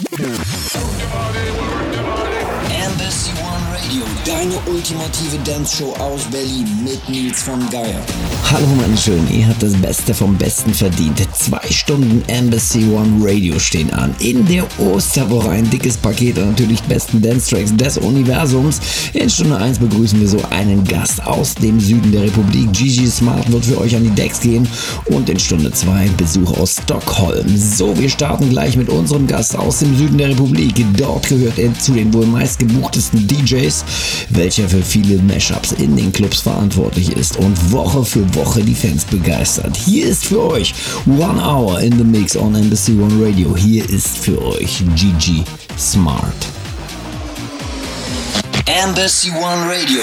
Yeah. Ultimative Dance-Show aus Berlin mit Nils von Geier. Hallo meine Schönen, ihr habt das Beste vom Besten verdient. Zwei Stunden Embassy One Radio stehen an. In der Osterwoche ein dickes Paket und natürlich besten Dance-Tracks des Universums. In Stunde 1 begrüßen wir so einen Gast aus dem Süden der Republik. Gigi Smart wird für euch an die Decks gehen und in Stunde 2 Besuch aus Stockholm. So, wir starten gleich mit unserem Gast aus dem Süden der Republik. Dort gehört er zu den wohl meistgebuchtesten DJs, welcher für viele Mashups in den Clubs verantwortlich ist und Woche für Woche die Fans begeistert. Hier ist für euch One Hour in the Mix on Embassy One Radio. Hier ist für euch Gigi Smart. Embassy One Radio.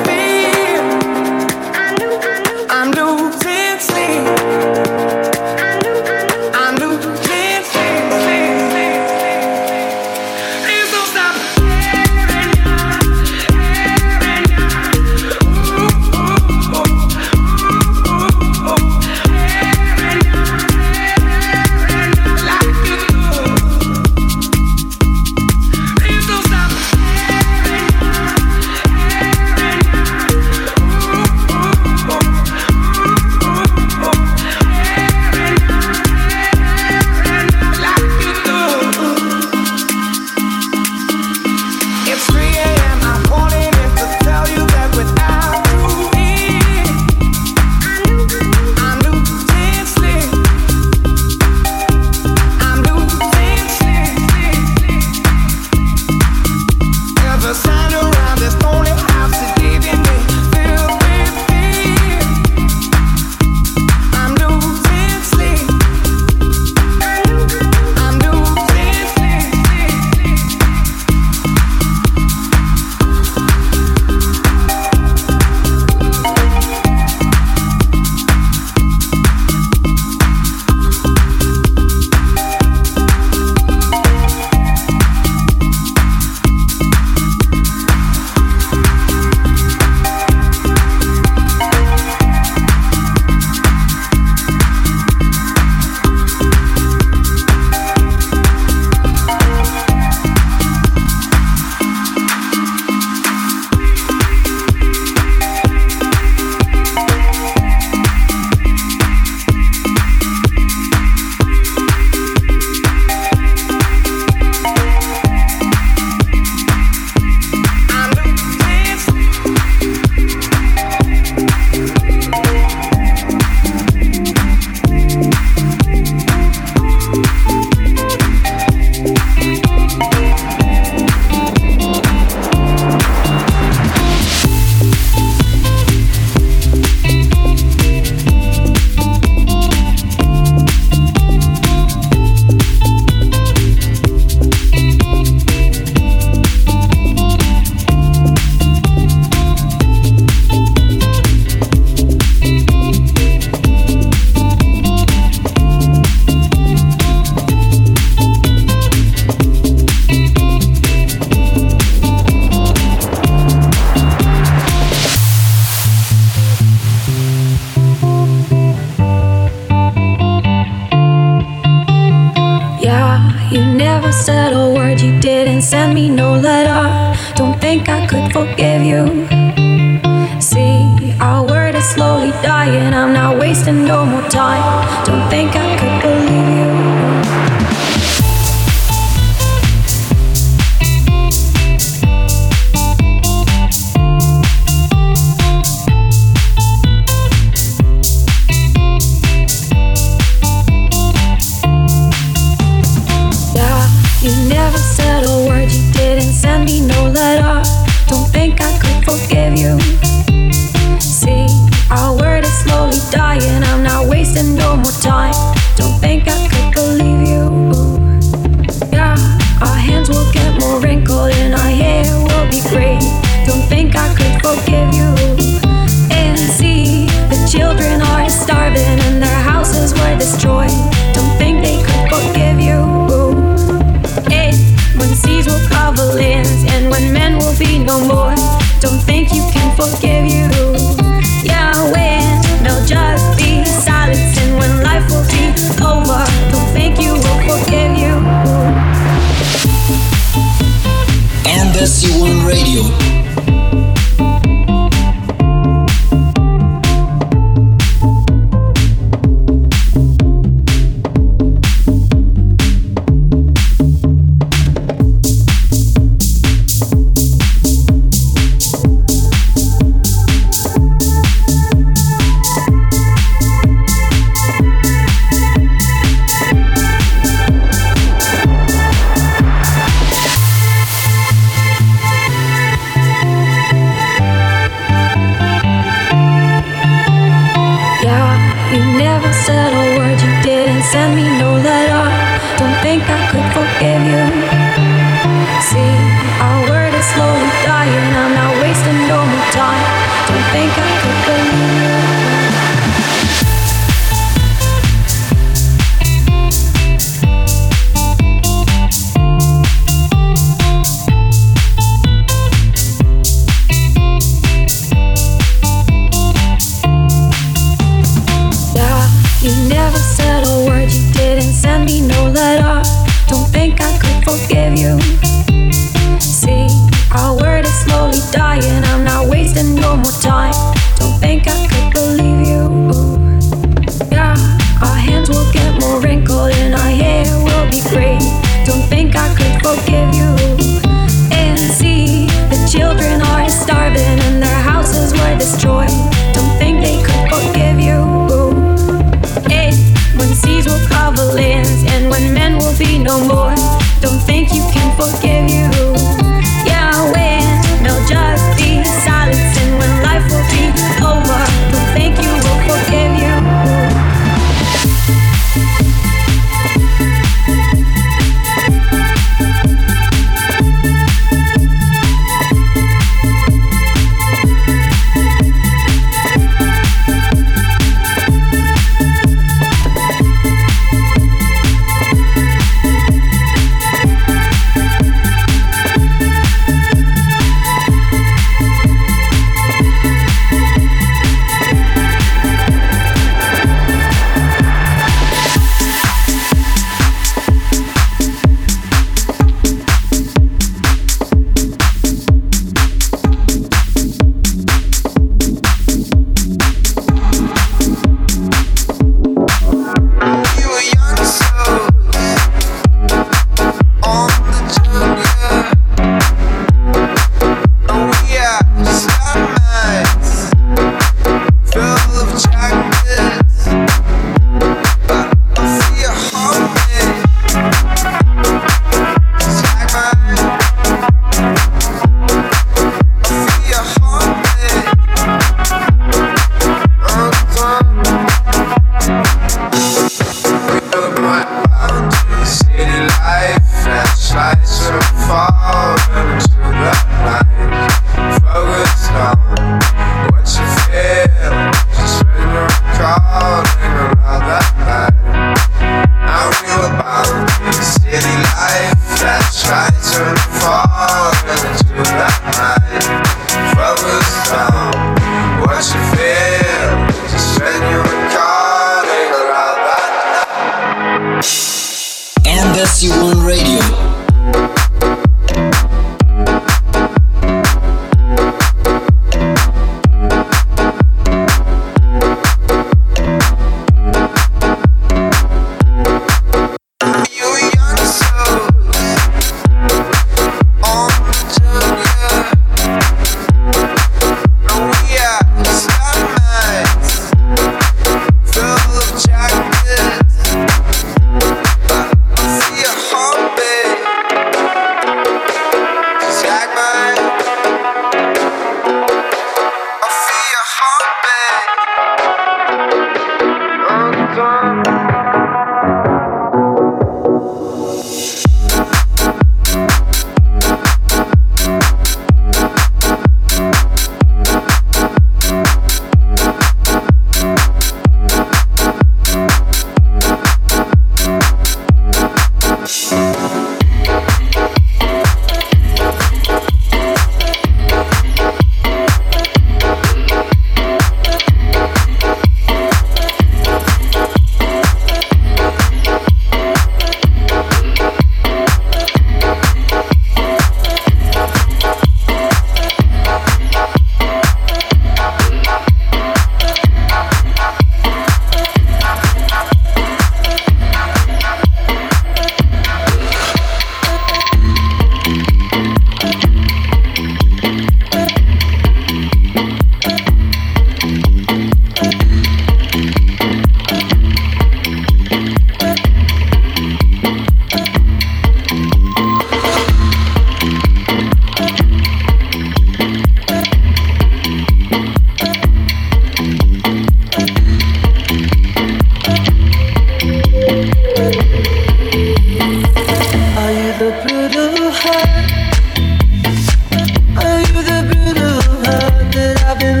I've been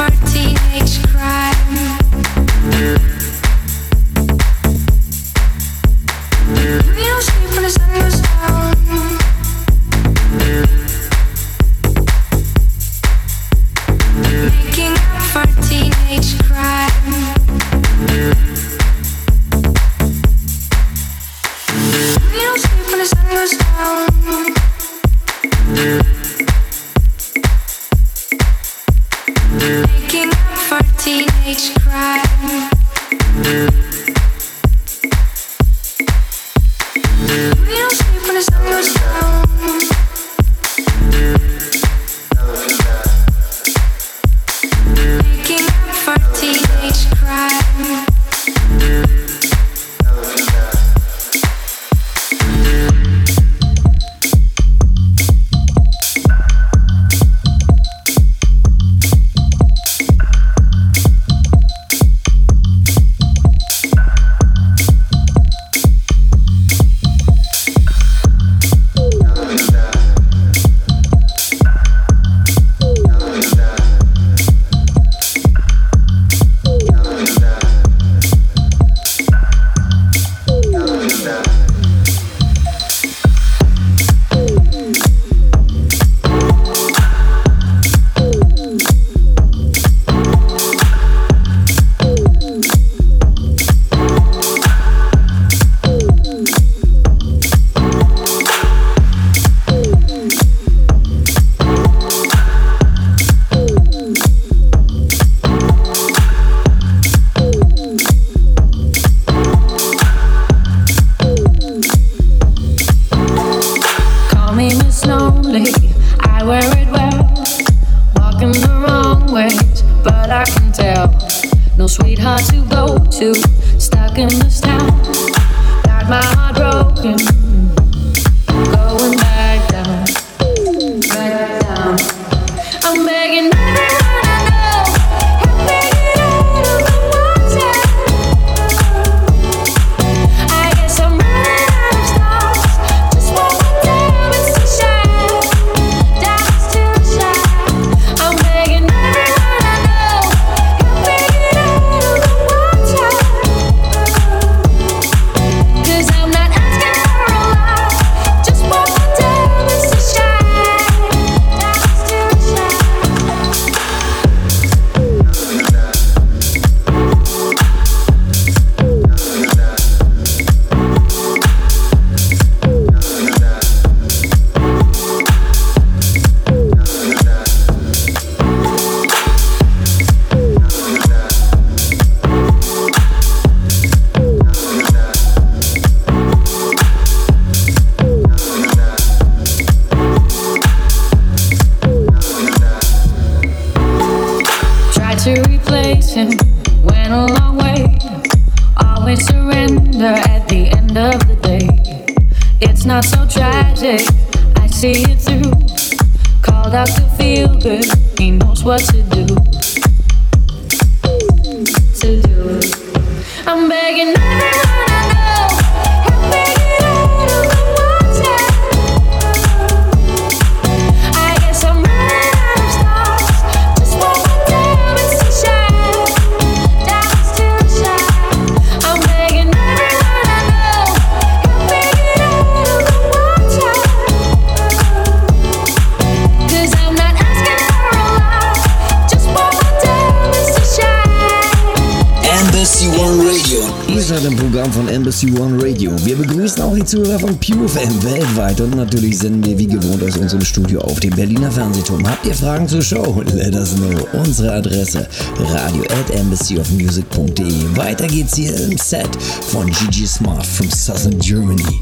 fight Zuhörer von PureFM weltweit und natürlich senden wir wie gewohnt aus unserem Studio auf dem Berliner Fernsehturm. Habt ihr Fragen zur Show? Let us know. Unsere Adresse radio at embassyofmusic.de. Weiter geht's hier im Set von Gigi Smart from Southern Germany.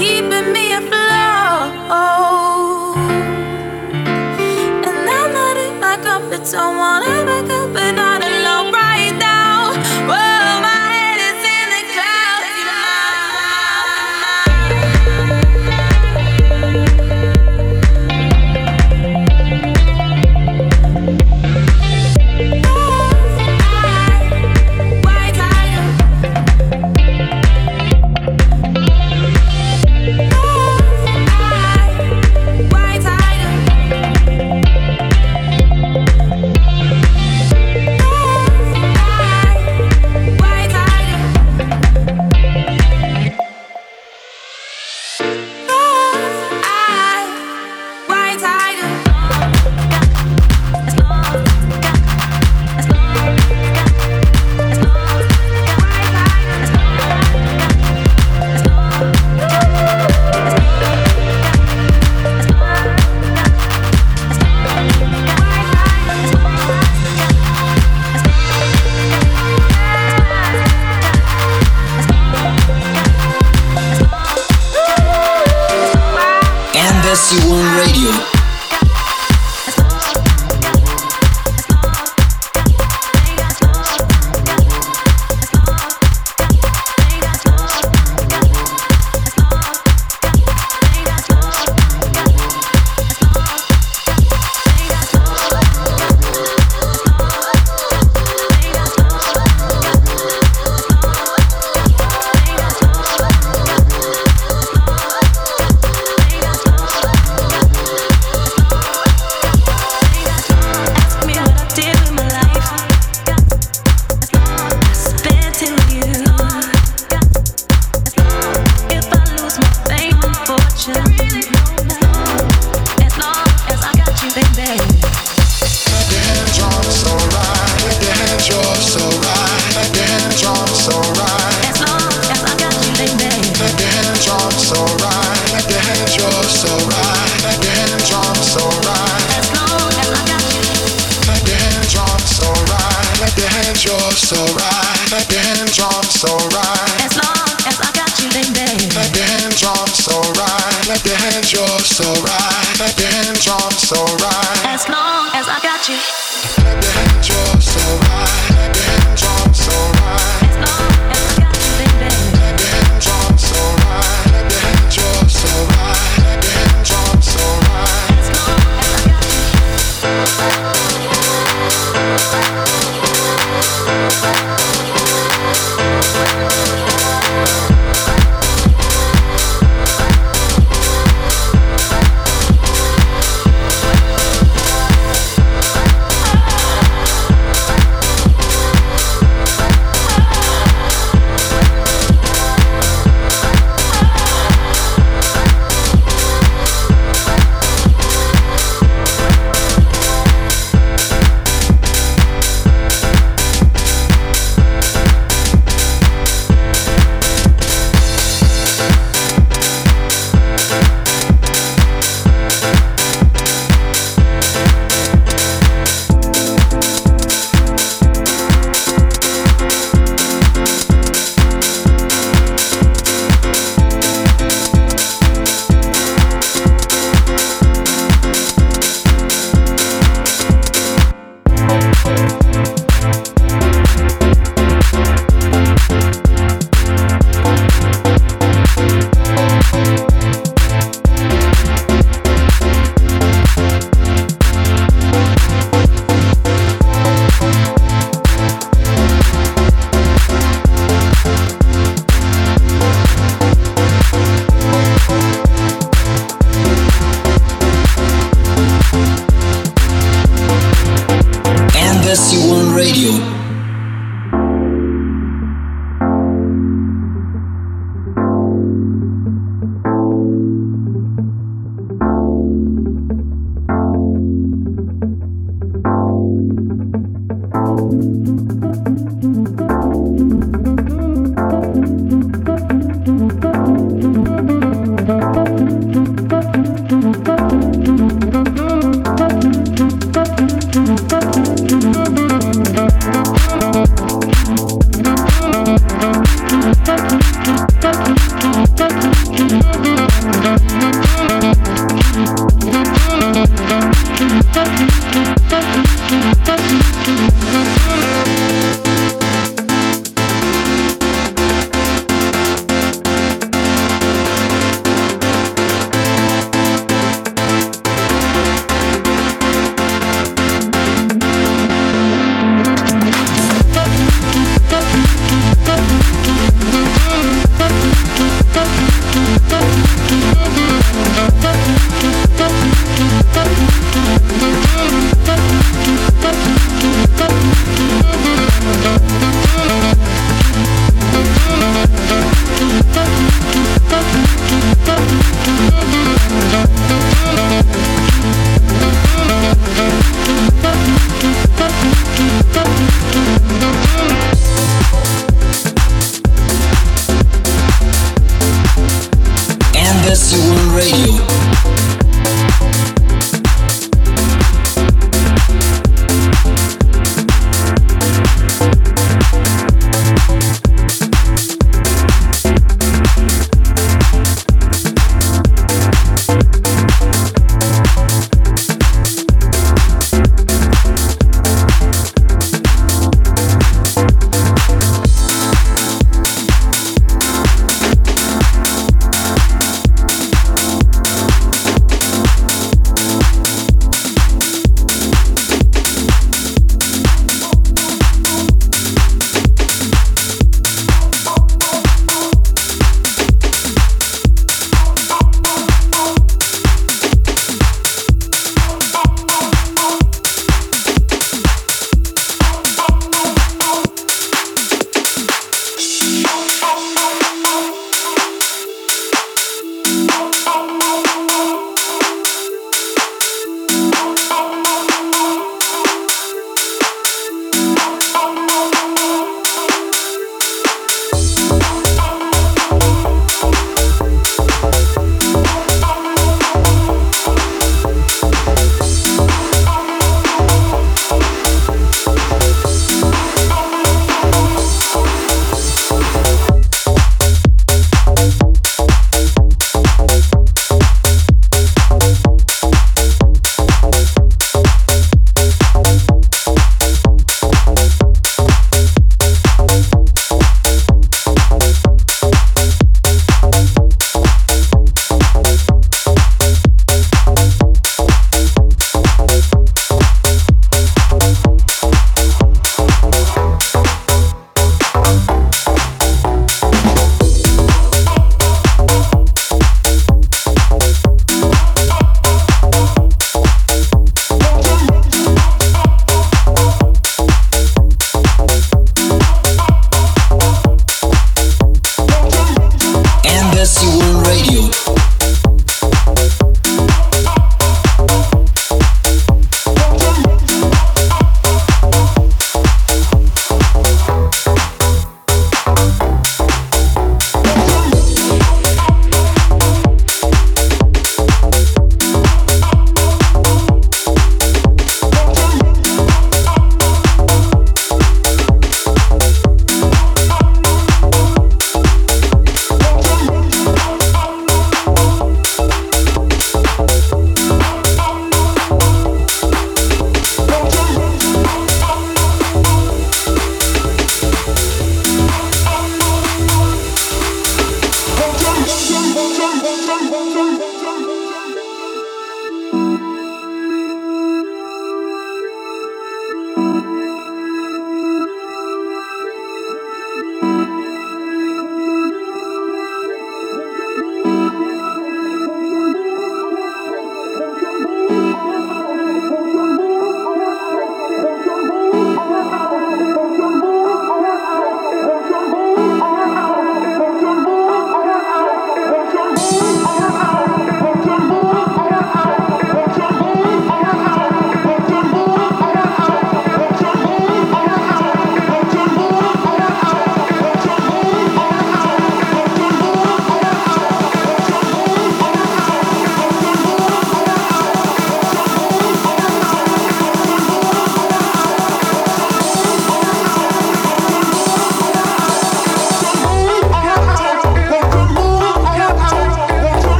keeping me afloat. And I'm not in my comfort zone, won't back up and. I.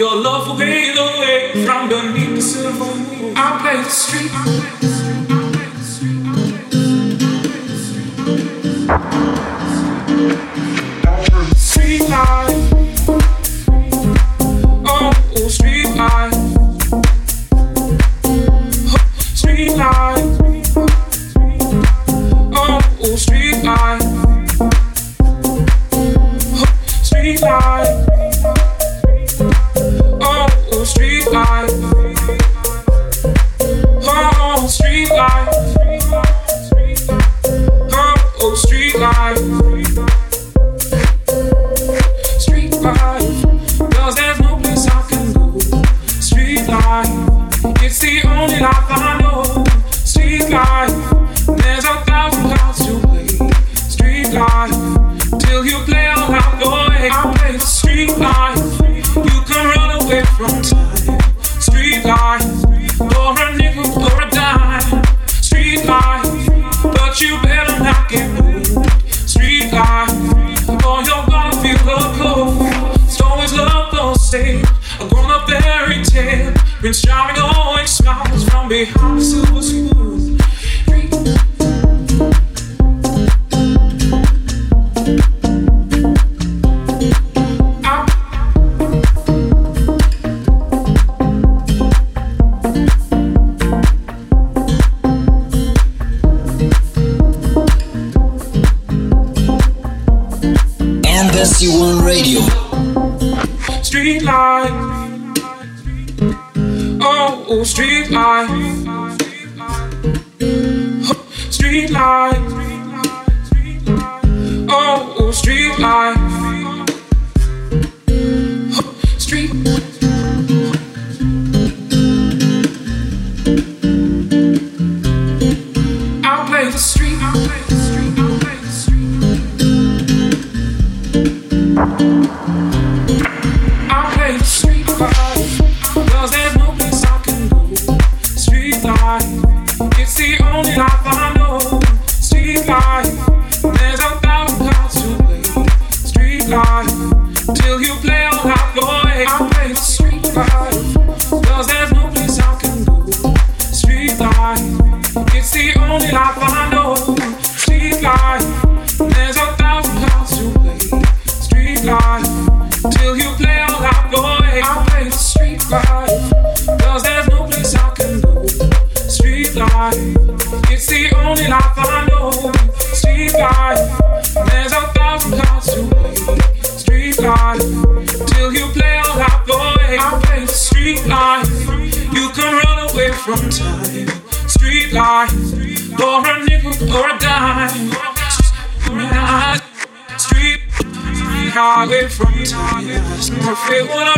Your love will fade away from the silver to survive. I play the street. Hoy